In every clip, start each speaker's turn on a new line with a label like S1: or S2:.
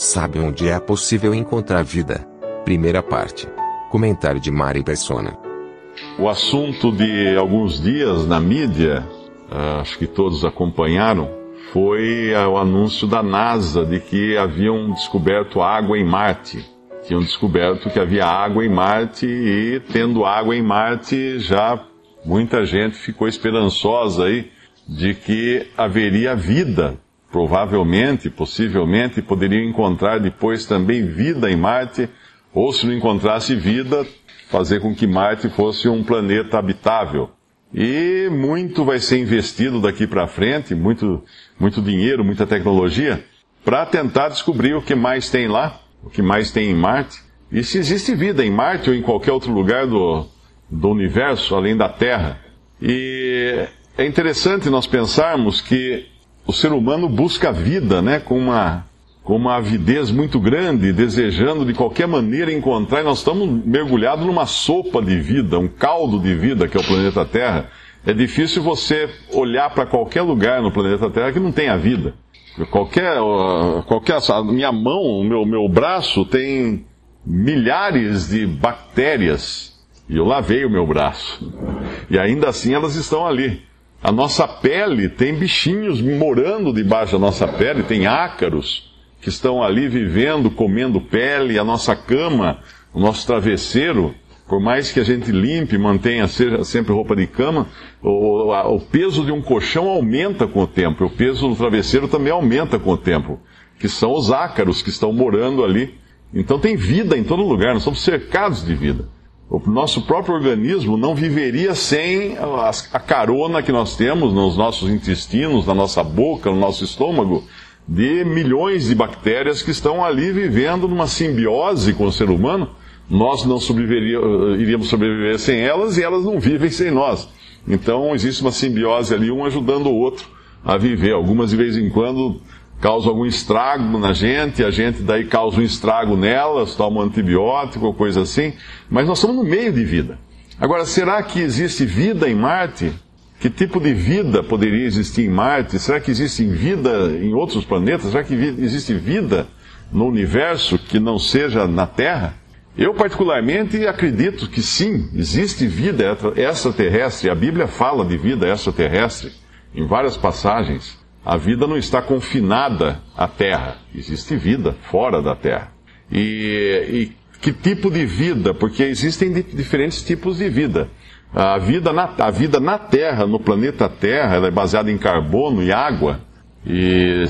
S1: Sabe onde é possível encontrar vida? Primeira parte. Comentário de Mari Persona.
S2: O assunto de alguns dias na mídia, ah, acho que todos acompanharam, foi o anúncio da NASA de que haviam descoberto água em Marte. Tinham descoberto que havia água em Marte e, tendo água em Marte, já muita gente ficou esperançosa aí de que haveria vida. Provavelmente, possivelmente, poderiam encontrar depois também vida em Marte, ou se não encontrasse vida, fazer com que Marte fosse um planeta habitável. E muito vai ser investido daqui para frente, muito, muito dinheiro, muita tecnologia, para tentar descobrir o que mais tem lá, o que mais tem em Marte, e se existe vida em Marte ou em qualquer outro lugar do, do universo, além da Terra. E é interessante nós pensarmos que o ser humano busca vida, né, com uma, com uma avidez muito grande, desejando de qualquer maneira encontrar, e nós estamos mergulhados numa sopa de vida, um caldo de vida que é o planeta Terra. É difícil você olhar para qualquer lugar no planeta Terra que não tenha vida. Qualquer, qualquer minha mão, o meu, meu braço tem milhares de bactérias. E eu lavei o meu braço. E ainda assim elas estão ali. A nossa pele tem bichinhos morando debaixo da nossa pele, tem ácaros que estão ali vivendo, comendo pele, a nossa cama, o nosso travesseiro, por mais que a gente limpe, mantenha sempre roupa de cama, o, o, peso de um colchão aumenta com o tempo, o peso do travesseiro também aumenta com o tempo, que são os ácaros que estão morando ali. Então tem vida em todo lugar, nós somos cercados de vida. O nosso próprio organismo não viveria sem a, carona que nós temos nos nossos intestinos, na nossa boca, no nosso estômago, de milhões de bactérias que estão ali vivendo numa simbiose com o ser humano. Nós não iríamos sobreviver sem elas e elas não vivem sem nós. Então existe uma simbiose ali, um ajudando o outro a viver. Algumas de vez em quando causam algum estrago na gente, a gente daí causa um estrago nelas, toma um antibiótico ou coisa assim. Mas nós estamos no meio de vida. Agora, será que existe vida em Marte? Que tipo de vida poderia existir em Marte? Será que existe vida em outros planetas? Será que existe vida no universo que não seja na Terra? Eu, particularmente, acredito que sim, existe vida extraterrestre. A Bíblia fala de vida extraterrestre em várias passagens. A vida não está confinada à Terra, existe vida fora da Terra. E, e que tipo de vida? Porque existem diferentes tipos de vida. A vida, na, a vida na Terra, no planeta Terra, ela é baseada em carbono e água. E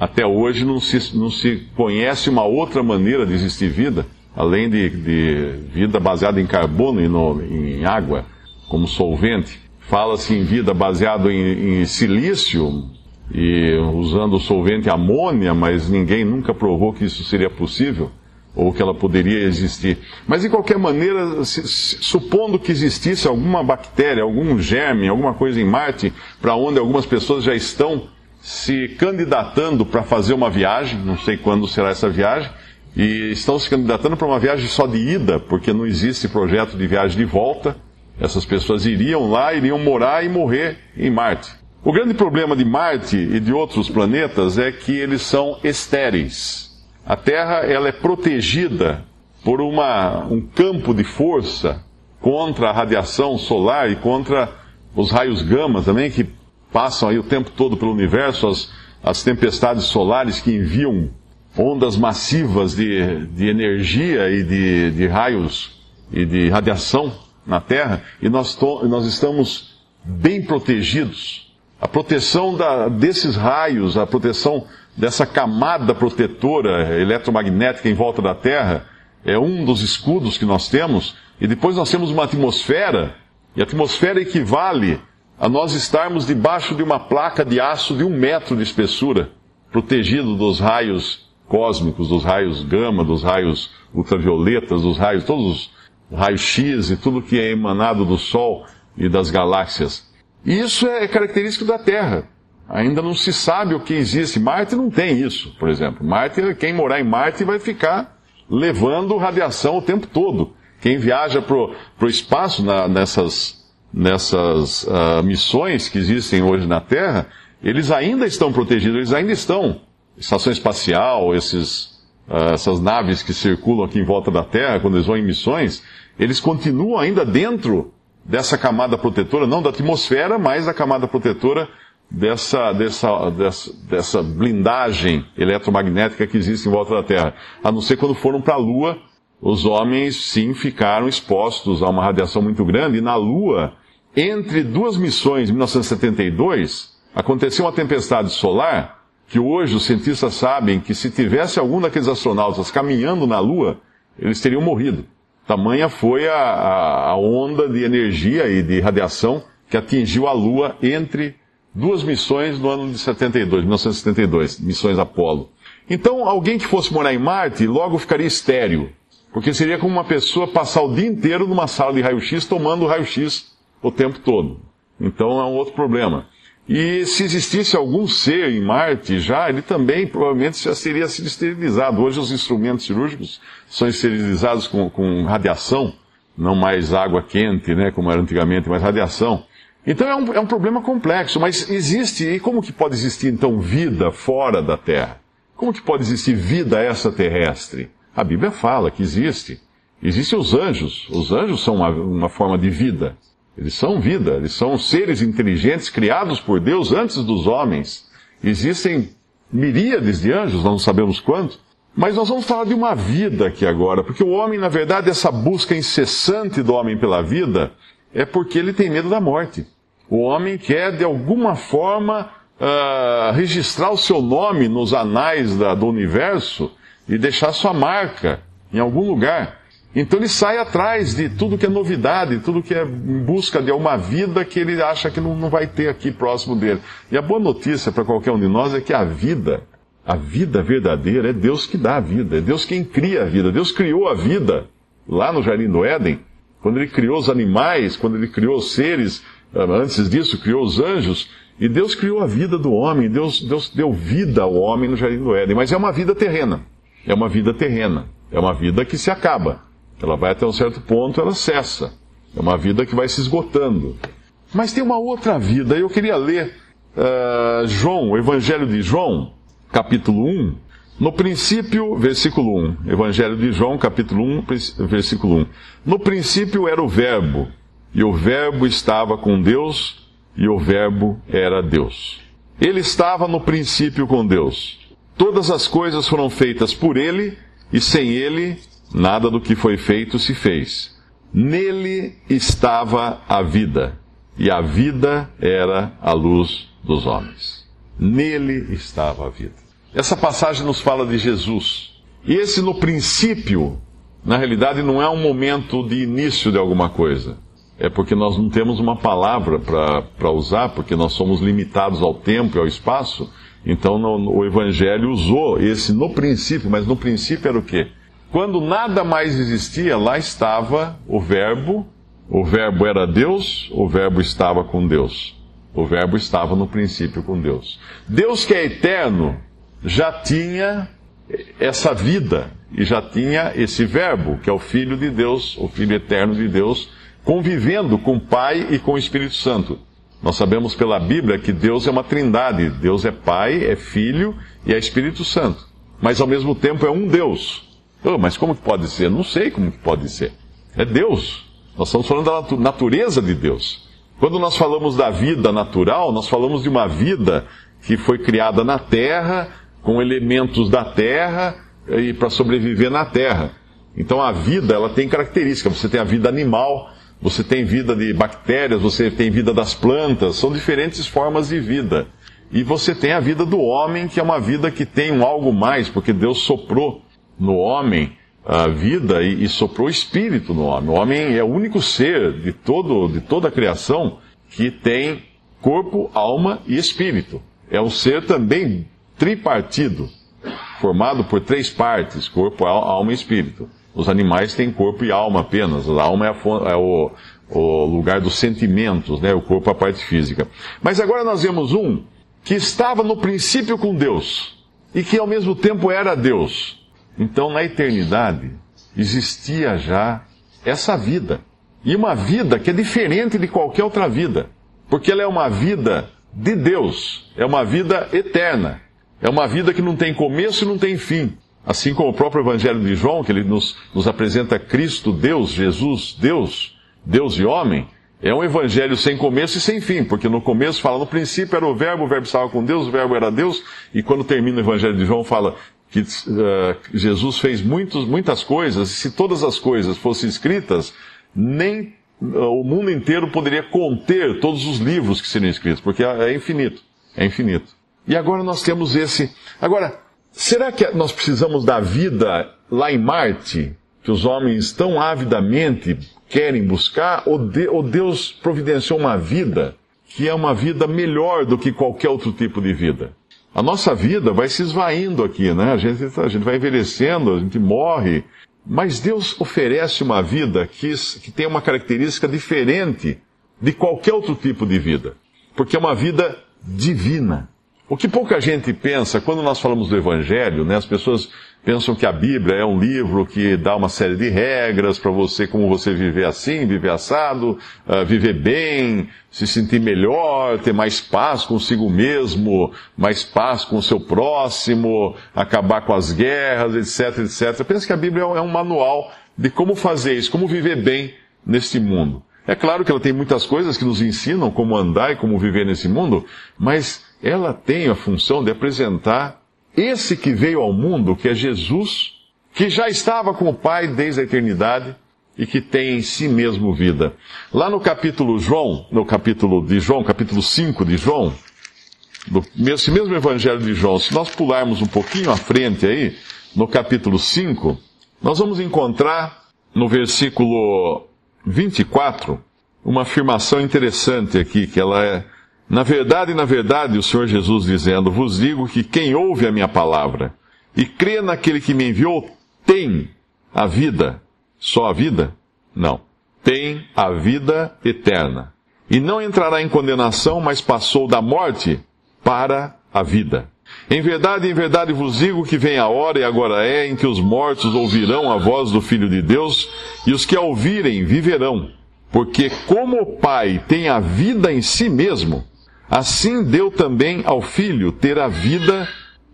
S2: até hoje não se, não se conhece uma outra maneira de existir vida, além de, de vida baseada em carbono e no, em água, como solvente. Fala-se em vida baseada em, em silício e usando o solvente amônia, mas ninguém nunca provou que isso seria possível ou que ela poderia existir. Mas de qualquer maneira, se, se, supondo que existisse alguma bactéria, algum germe, alguma coisa em Marte, para onde algumas pessoas já estão se candidatando para fazer uma viagem, não sei quando será essa viagem, e estão se candidatando para uma viagem só de ida, porque não existe projeto de viagem de volta. Essas pessoas iriam lá, iriam morar e morrer em Marte. O grande problema de Marte e de outros planetas é que eles são estéreis. A Terra ela é protegida por uma, um campo de força contra a radiação solar e contra os raios gama também, que passam aí o tempo todo pelo universo, as, as tempestades solares que enviam ondas massivas de, de energia e de, de raios e de radiação na Terra, e nós, to, nós estamos bem protegidos. A proteção da, desses raios, a proteção dessa camada protetora eletromagnética em volta da Terra, é um dos escudos que nós temos, e depois nós temos uma atmosfera, e a atmosfera equivale a nós estarmos debaixo de uma placa de aço de um metro de espessura, protegido dos raios cósmicos, dos raios gama, dos raios ultravioletas, dos raios, todos os raios X e tudo que é emanado do Sol e das galáxias. Isso é característico da Terra. Ainda não se sabe o que existe. Marte não tem isso, por exemplo. Marte, quem morar em Marte vai ficar levando radiação o tempo todo. Quem viaja para o espaço na, nessas, nessas uh, missões que existem hoje na Terra, eles ainda estão protegidos, eles ainda estão. Estação espacial, esses, uh, essas naves que circulam aqui em volta da Terra, quando eles vão em missões, eles continuam ainda dentro dessa camada protetora, não da atmosfera, mas da camada protetora dessa, dessa, dessa, dessa blindagem eletromagnética que existe em volta da Terra. A não ser quando foram para a Lua, os homens sim ficaram expostos a uma radiação muito grande, e na Lua, entre duas missões, em 1972, aconteceu uma tempestade solar, que hoje os cientistas sabem que se tivesse algum daqueles astronautas caminhando na Lua, eles teriam morrido. Tamanha foi a, a, a onda de energia e de radiação que atingiu a Lua entre duas missões no ano de 72, 1972, missões Apolo. Então, alguém que fosse morar em Marte logo ficaria estéreo, porque seria como uma pessoa passar o dia inteiro numa sala de raio-x tomando raio-x o tempo todo. Então é um outro problema. E se existisse algum ser em Marte já, ele também provavelmente já seria sido esterilizado. Hoje os instrumentos cirúrgicos são esterilizados com, com radiação, não mais água quente, né, como era antigamente, mas radiação. Então é um, é um problema complexo, mas existe, e como que pode existir então vida fora da Terra? Como que pode existir vida extraterrestre? A Bíblia fala que existe. Existem os anjos. Os anjos são uma, uma forma de vida. Eles são vida, eles são seres inteligentes criados por Deus antes dos homens. Existem miríades de anjos, nós não sabemos quantos, mas nós vamos falar de uma vida aqui agora, porque o homem, na verdade, essa busca incessante do homem pela vida é porque ele tem medo da morte. O homem quer, de alguma forma, uh, registrar o seu nome nos anais da, do universo e deixar sua marca em algum lugar. Então ele sai atrás de tudo que é novidade, tudo que é em busca de uma vida que ele acha que não, não vai ter aqui próximo dele. E a boa notícia para qualquer um de nós é que a vida, a vida verdadeira, é Deus que dá a vida, é Deus quem cria a vida. Deus criou a vida lá no Jardim do Éden, quando ele criou os animais, quando ele criou os seres, ah, antes disso criou os anjos, e Deus criou a vida do homem, Deus, Deus deu vida ao homem no Jardim do Éden, mas é uma vida terrena. É uma vida terrena. É uma vida que se acaba. Ela vai até um certo ponto, ela cessa. É uma vida que vai se esgotando. Mas tem uma outra vida. Eu queria ler uh, João, o Evangelho de João, capítulo 1. No princípio, versículo 1. Evangelho de João, capítulo 1, versículo 1. No princípio era o Verbo, e o Verbo estava com Deus, e o Verbo era Deus. Ele estava no princípio com Deus. Todas as coisas foram feitas por ele, e sem ele nada do que foi feito se fez. Nele estava a vida, e a vida era a luz dos homens. Nele estava a vida. Essa passagem nos fala de Jesus. E esse, no princípio, na realidade, não é um momento de início de alguma coisa. É porque nós não temos uma palavra para usar, porque nós somos limitados ao tempo e ao espaço. Então, no, o Evangelho usou esse no princípio, mas no princípio era o quê? Quando nada mais existia, lá estava o Verbo, o Verbo era Deus, o Verbo estava com Deus. O Verbo estava no princípio com Deus. Deus que é eterno já tinha essa vida e já tinha esse Verbo, que é o Filho de Deus, o Filho eterno de Deus, convivendo com o Pai e com o Espírito Santo. Nós sabemos pela Bíblia que Deus é uma trindade. Deus é Pai, é Filho e é Espírito Santo. Mas ao mesmo tempo é um Deus. Oh, mas como que pode ser? Não sei como que pode ser. É Deus. Nós estamos falando da natureza de Deus. Quando nós falamos da vida natural, nós falamos de uma vida que foi criada na terra, com elementos da terra e para sobreviver na terra. Então a vida, ela tem características. Você tem a vida animal, você tem vida de bactérias, você tem vida das plantas, são diferentes formas de vida. E você tem a vida do homem, que é uma vida que tem um algo mais, porque Deus soprou no homem a vida e, e soprou espírito no homem. O homem é o único ser de, todo, de toda a criação que tem corpo, alma e espírito. É um ser também tripartido, formado por três partes: corpo, alma e espírito. Os animais têm corpo e alma apenas. A alma é, a, é o, o, lugar dos sentimentos, né? o corpo é a parte física. Mas agora nós vemos um que estava no princípio com Deus e que ao mesmo tempo era Deus. Então, na eternidade, existia já essa vida. E uma vida que é diferente de qualquer outra vida. Porque ela é uma vida de Deus. É uma vida eterna. É uma vida que não tem começo e não tem fim. Assim como o próprio Evangelho de João, que ele nos, nos apresenta Cristo, Deus, Jesus, Deus, Deus e homem, é um evangelho sem começo e sem fim, porque no começo fala, no princípio era o verbo, o verbo estava com Deus, o verbo era Deus, e quando termina o evangelho de João fala que uh, Jesus fez muitos, muitas coisas, e se todas as coisas fossem escritas, nem uh, o mundo inteiro poderia conter todos os livros que seriam escritos, porque é, é infinito, é infinito. E agora nós temos esse. Agora, será que nós precisamos da vida lá em Marte, que os homens tão avidamente querem buscar, ou, de, ou Deus providenciou uma vida que é uma vida melhor do que qualquer outro tipo de vida. A nossa vida vai se esvaindo aqui, né? A gente, a gente vai envelhecendo, a gente morre. Mas Deus oferece uma vida que, que tem uma característica diferente de qualquer outro tipo de vida. Porque é uma vida divina. O que pouca gente pensa quando nós falamos do Evangelho, né? As pessoas pensam que a Bíblia é um livro que dá uma série de regras para você, como você viver assim, viver assado, uh, viver bem, se sentir melhor, ter mais paz consigo mesmo, mais paz com o seu próximo, acabar com as guerras, etc, etc. Pensa que a Bíblia é um manual de como fazer isso, como viver bem neste mundo. É claro que ela tem muitas coisas que nos ensinam como andar e como viver nesse mundo, mas ela tem a função de apresentar esse que veio ao mundo, que é Jesus, que já estava com o Pai desde a eternidade e que tem em si mesmo vida. Lá no capítulo João, no capítulo de João, capítulo 5 de João, esse mesmo evangelho de João, se nós pularmos um pouquinho à frente aí, no capítulo 5, nós vamos encontrar no versículo 24 uma afirmação interessante aqui, que ela é na verdade, na verdade, o Senhor Jesus dizendo: Vos digo que quem ouve a minha palavra e crê naquele que me enviou tem a vida. Só a vida? Não. Tem a vida eterna. E não entrará em condenação, mas passou da morte para a vida. Em verdade, em verdade vos digo que vem a hora, e agora é, em que os mortos ouvirão a voz do Filho de Deus, e os que a ouvirem viverão. Porque como o Pai tem a vida em si mesmo, Assim deu também ao filho ter a vida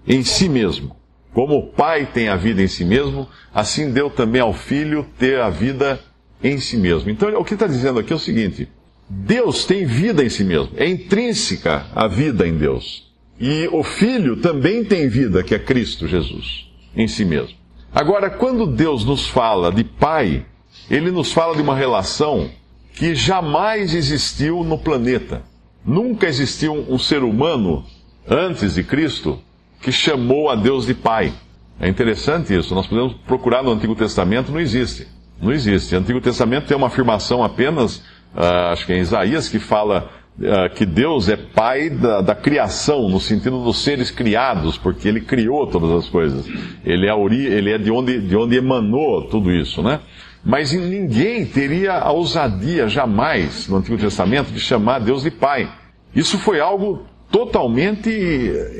S2: em si mesmo. Como o pai tem a vida em si mesmo, assim deu também ao filho ter a vida em si mesmo. Então, o que está dizendo aqui é o seguinte: Deus tem vida em si mesmo, é intrínseca a vida em Deus. E o filho também tem vida, que é Cristo Jesus, em si mesmo. Agora, quando Deus nos fala de pai, ele nos fala de uma relação que jamais existiu no planeta. Nunca existiu um, ser humano antes de Cristo que chamou a Deus de Pai. É interessante isso. Nós podemos procurar no Antigo Testamento, não existe. Não existe. O Antigo Testamento tem uma afirmação apenas, uh, acho que é em Isaías, que fala uh, que Deus é Pai da, da, criação, no sentido dos seres criados, porque Ele criou todas as coisas. Ele é, ori, ele é de, onde, de onde emanou tudo isso, né? Mas ninguém teria a ousadia jamais no Antigo Testamento de chamar Deus de Pai. Isso foi algo totalmente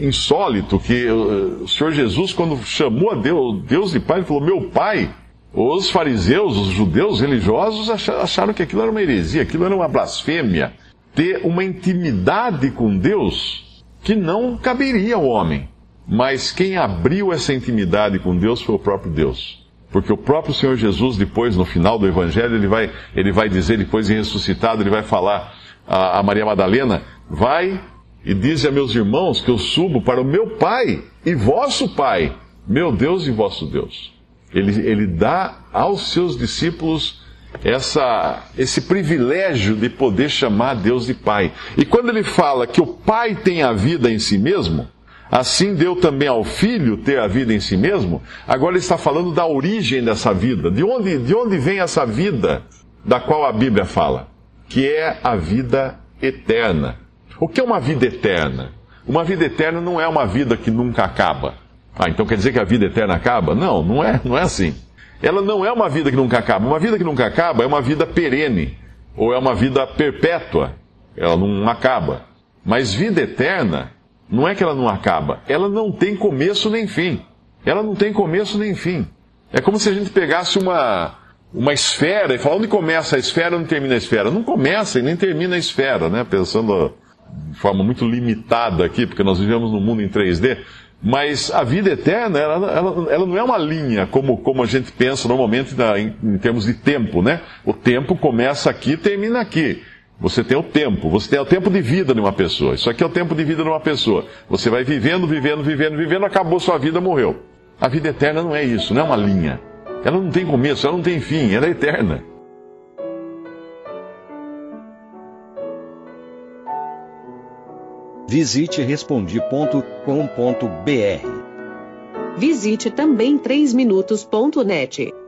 S2: insólito, que o Senhor Jesus, quando chamou a Deus, Deus de Pai, ele falou, meu Pai. Os fariseus, os judeus religiosos acharam que aquilo era uma heresia, aquilo era uma blasfêmia. Ter uma intimidade com Deus que não caberia ao homem. Mas quem abriu essa intimidade com Deus foi o próprio Deus. Porque o próprio Senhor Jesus, depois, no final do Evangelho, ele vai, ele vai dizer, depois de ressuscitado, ele vai falar a, a Maria Madalena: Vai e dize a meus irmãos que eu subo para o meu Pai e vosso Pai, meu Deus e vosso Deus. Ele, ele dá aos seus discípulos essa, esse privilégio de poder chamar Deus de Pai. E quando ele fala que o Pai tem a vida em si mesmo, assim deu também ao filho ter a vida em si mesmo. Agora ele está falando da origem dessa vida. De onde, de onde vem essa vida da qual a Bíblia fala? Que é a vida eterna. O que é uma vida eterna? Uma vida eterna não é uma vida que nunca acaba. Ah, então quer dizer que a vida eterna acaba? Não, não é, não é assim. Ela não é uma vida que nunca acaba. Uma vida que nunca acaba é uma vida perene, ou é uma vida perpétua. Ela não acaba. Mas vida eterna não é que ela não acaba, ela não tem começo nem fim. Ela não tem começo nem fim. É como se a gente pegasse uma, uma esfera e falar onde começa a esfera, onde termina a esfera. Não começa e nem termina a esfera, né? Pensando de forma muito limitada aqui, porque nós vivemos num mundo em 3D. Mas a vida eterna, ela, ela, ela não é uma linha como, como a gente pensa normalmente na, em, em, termos de tempo, né? O tempo começa aqui e termina aqui. Você tem o tempo, você tem o tempo de vida de uma pessoa. Isso aqui é o tempo de vida de uma pessoa. Você vai vivendo, vivendo, vivendo, vivendo, acabou sua vida, morreu. A vida eterna não é isso, não é uma linha. Ela não tem começo, ela não tem fim, ela é eterna.
S3: Visite respondi.com.br.
S4: Visite também 3minutos.net.